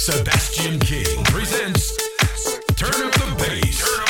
Sebastian King presents Turn Up the Bass.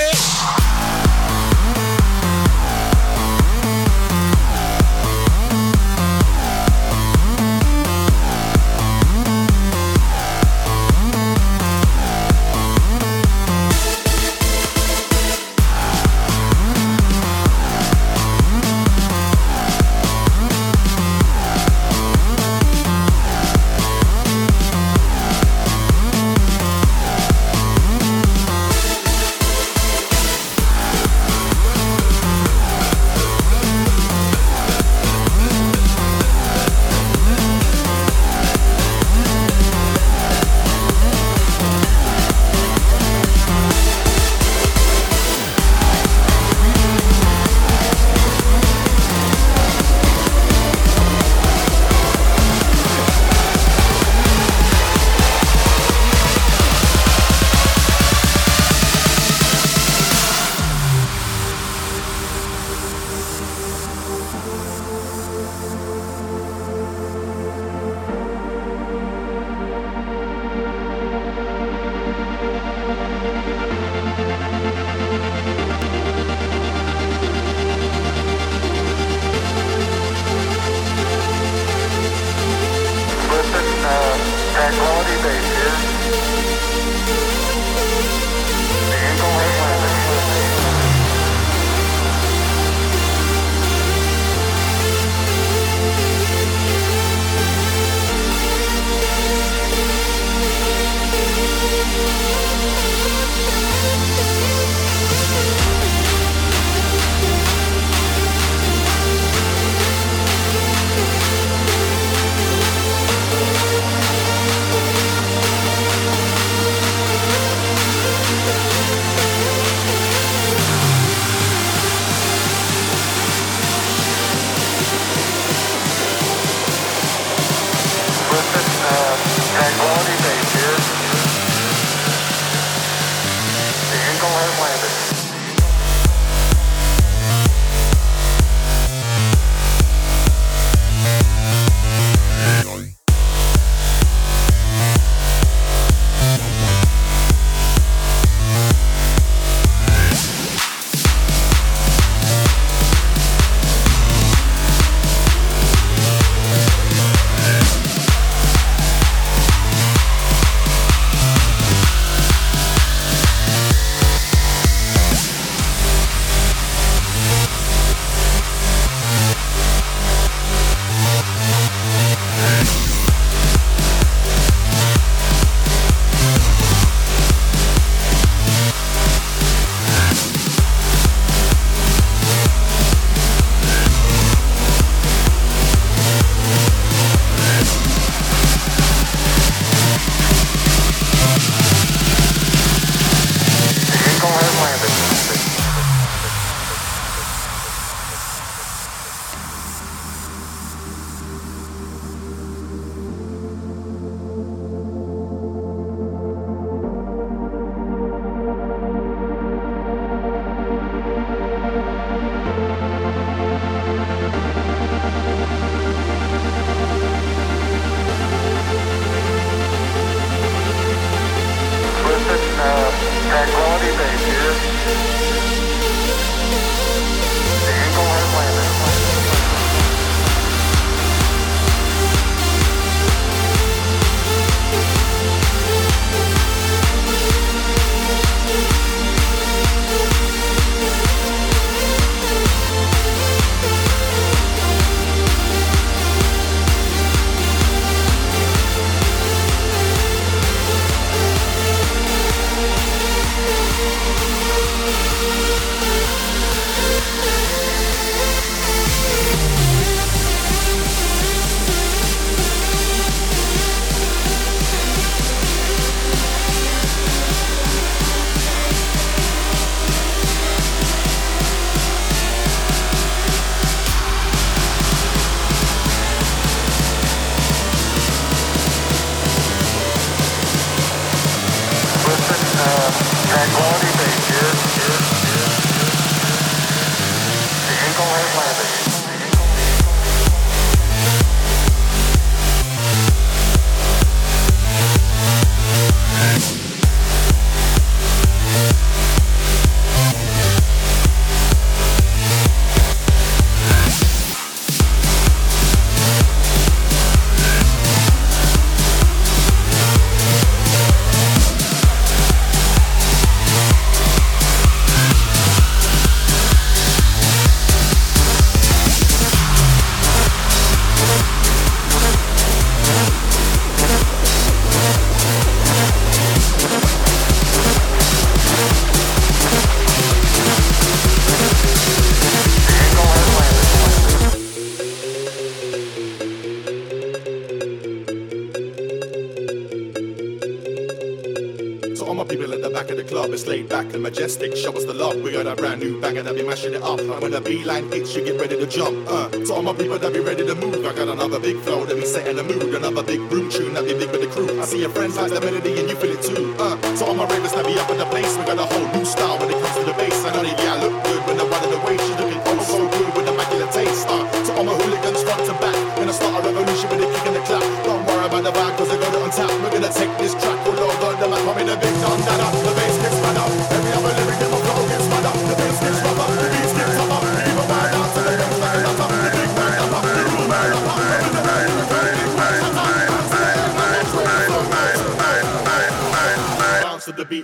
majestic. Show us the love. We got a brand new banger that be mashing it up. And when the beeline hits, you get ready to jump. Uh, so all my people that be ready to move. I got another big flow that be setting the mood. Another big room tune that be big with the crew. I see your friends like the melody and you feel it too. Uh, so all my ravers that be up in the place. We got a whole new style when it comes to the bass. I know that yeah, I look good when I'm running way she's looking oh so good with immaculate taste. Uh, so all my hooligans front to back.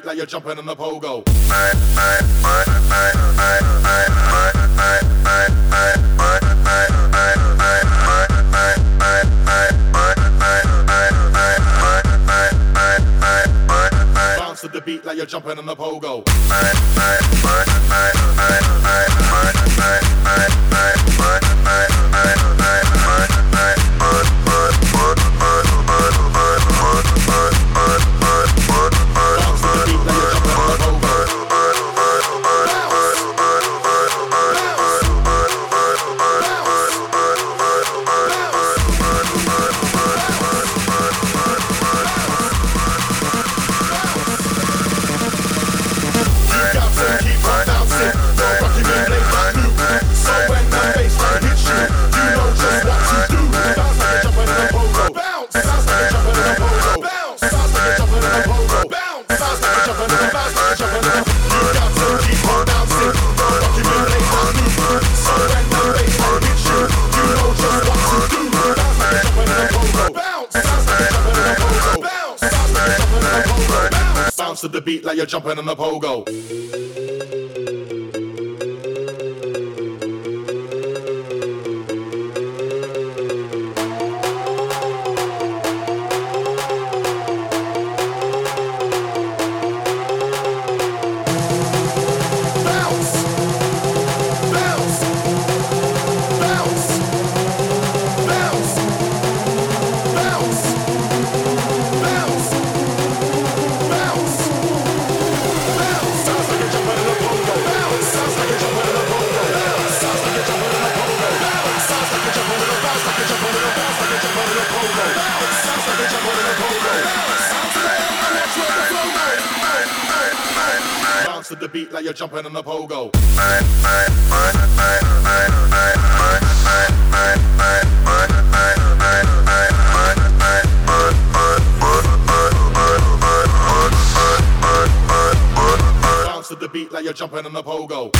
like you're jumping in the pogo. Bounce to the beat like you're jumping in the pogo. bounce to the beat like you're jumping on the pogo.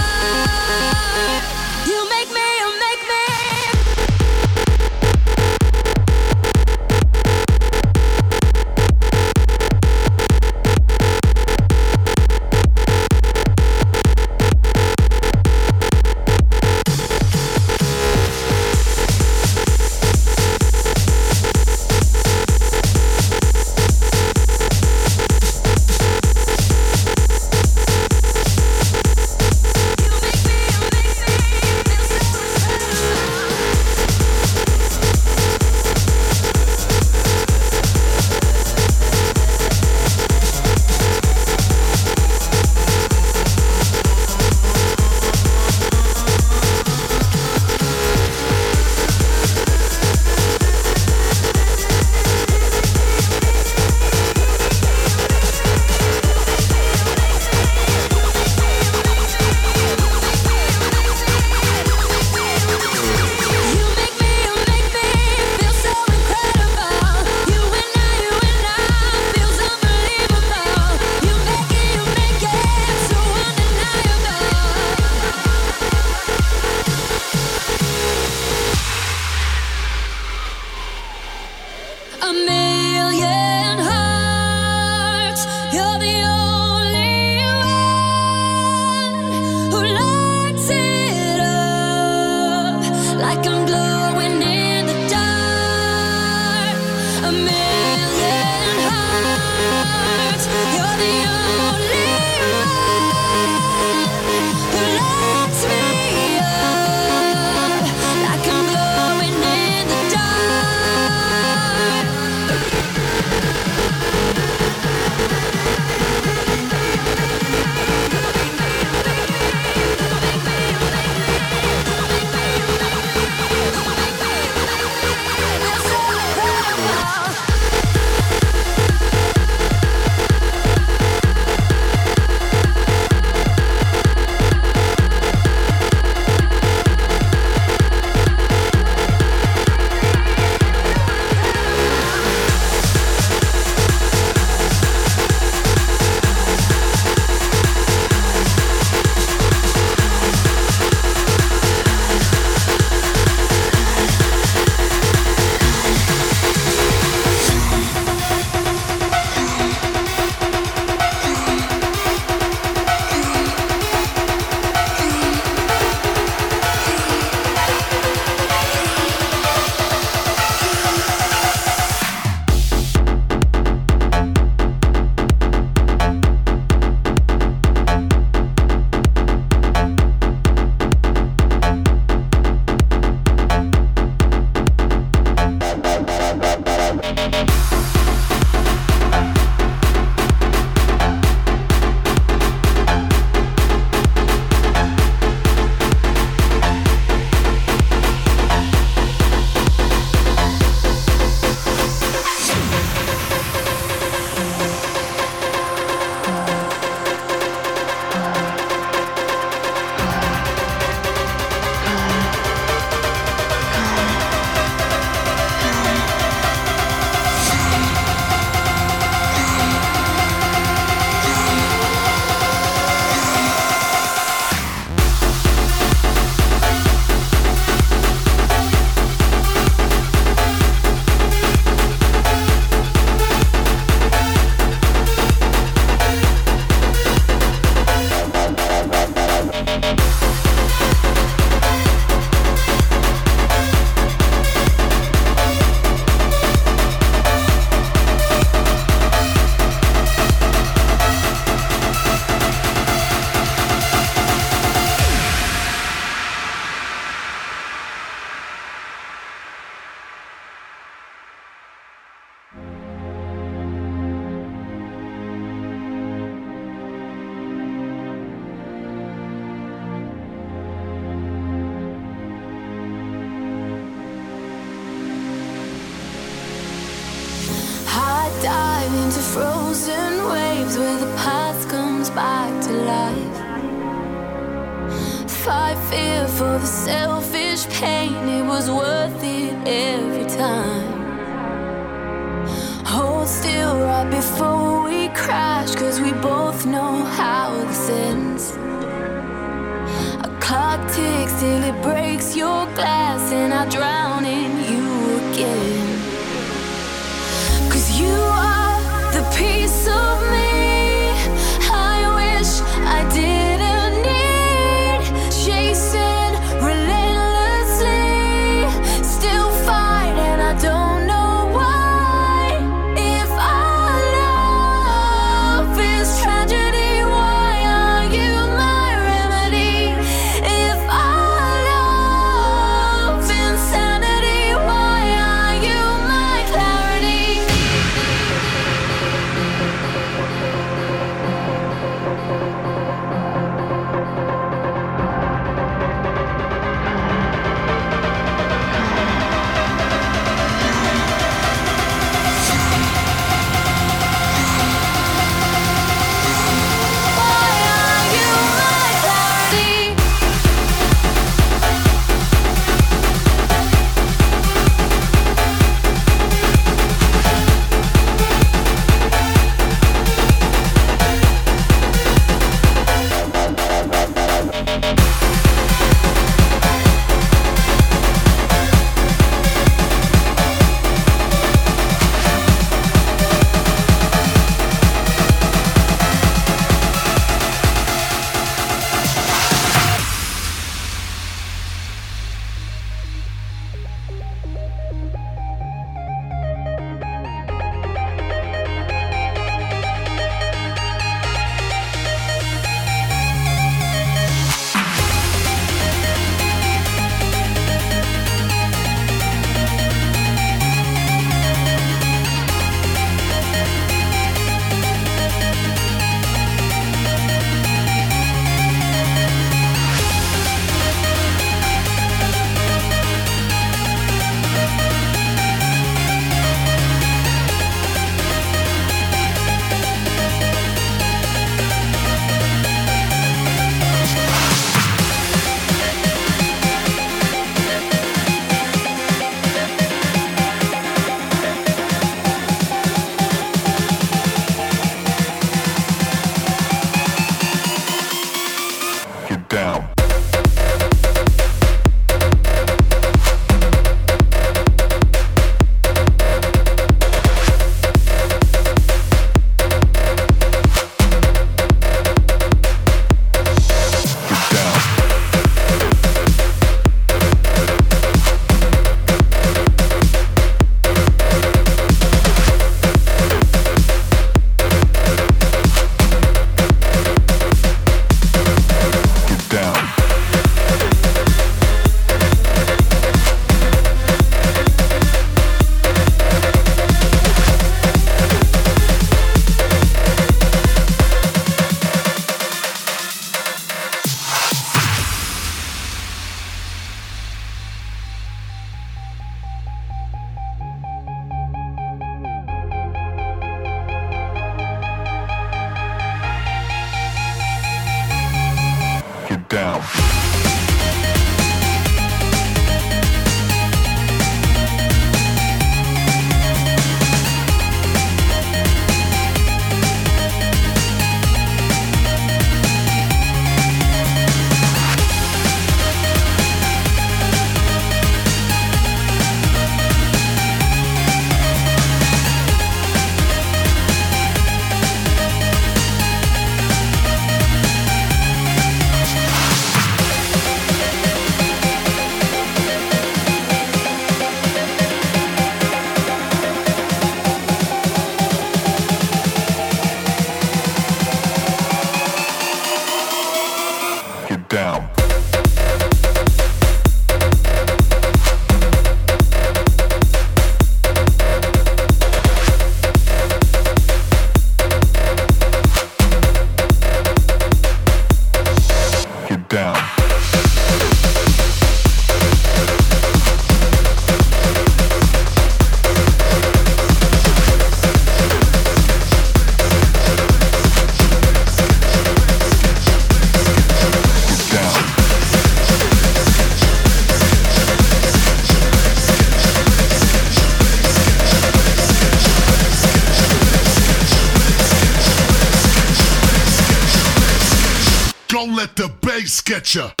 Let the bass get ya.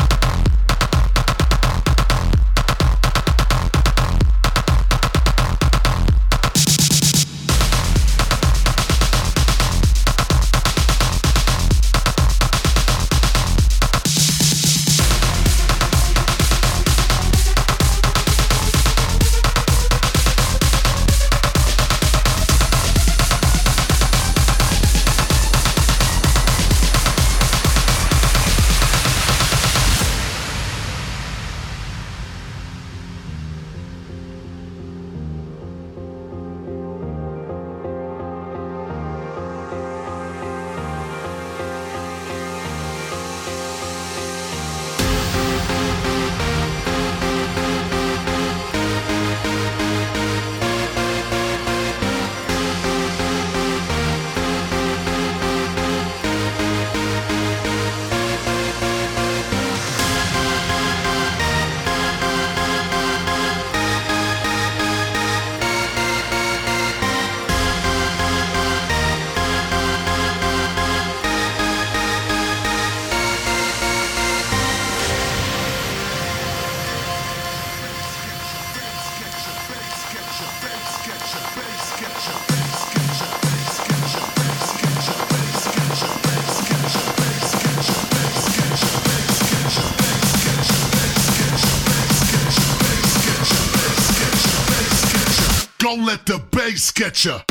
Let the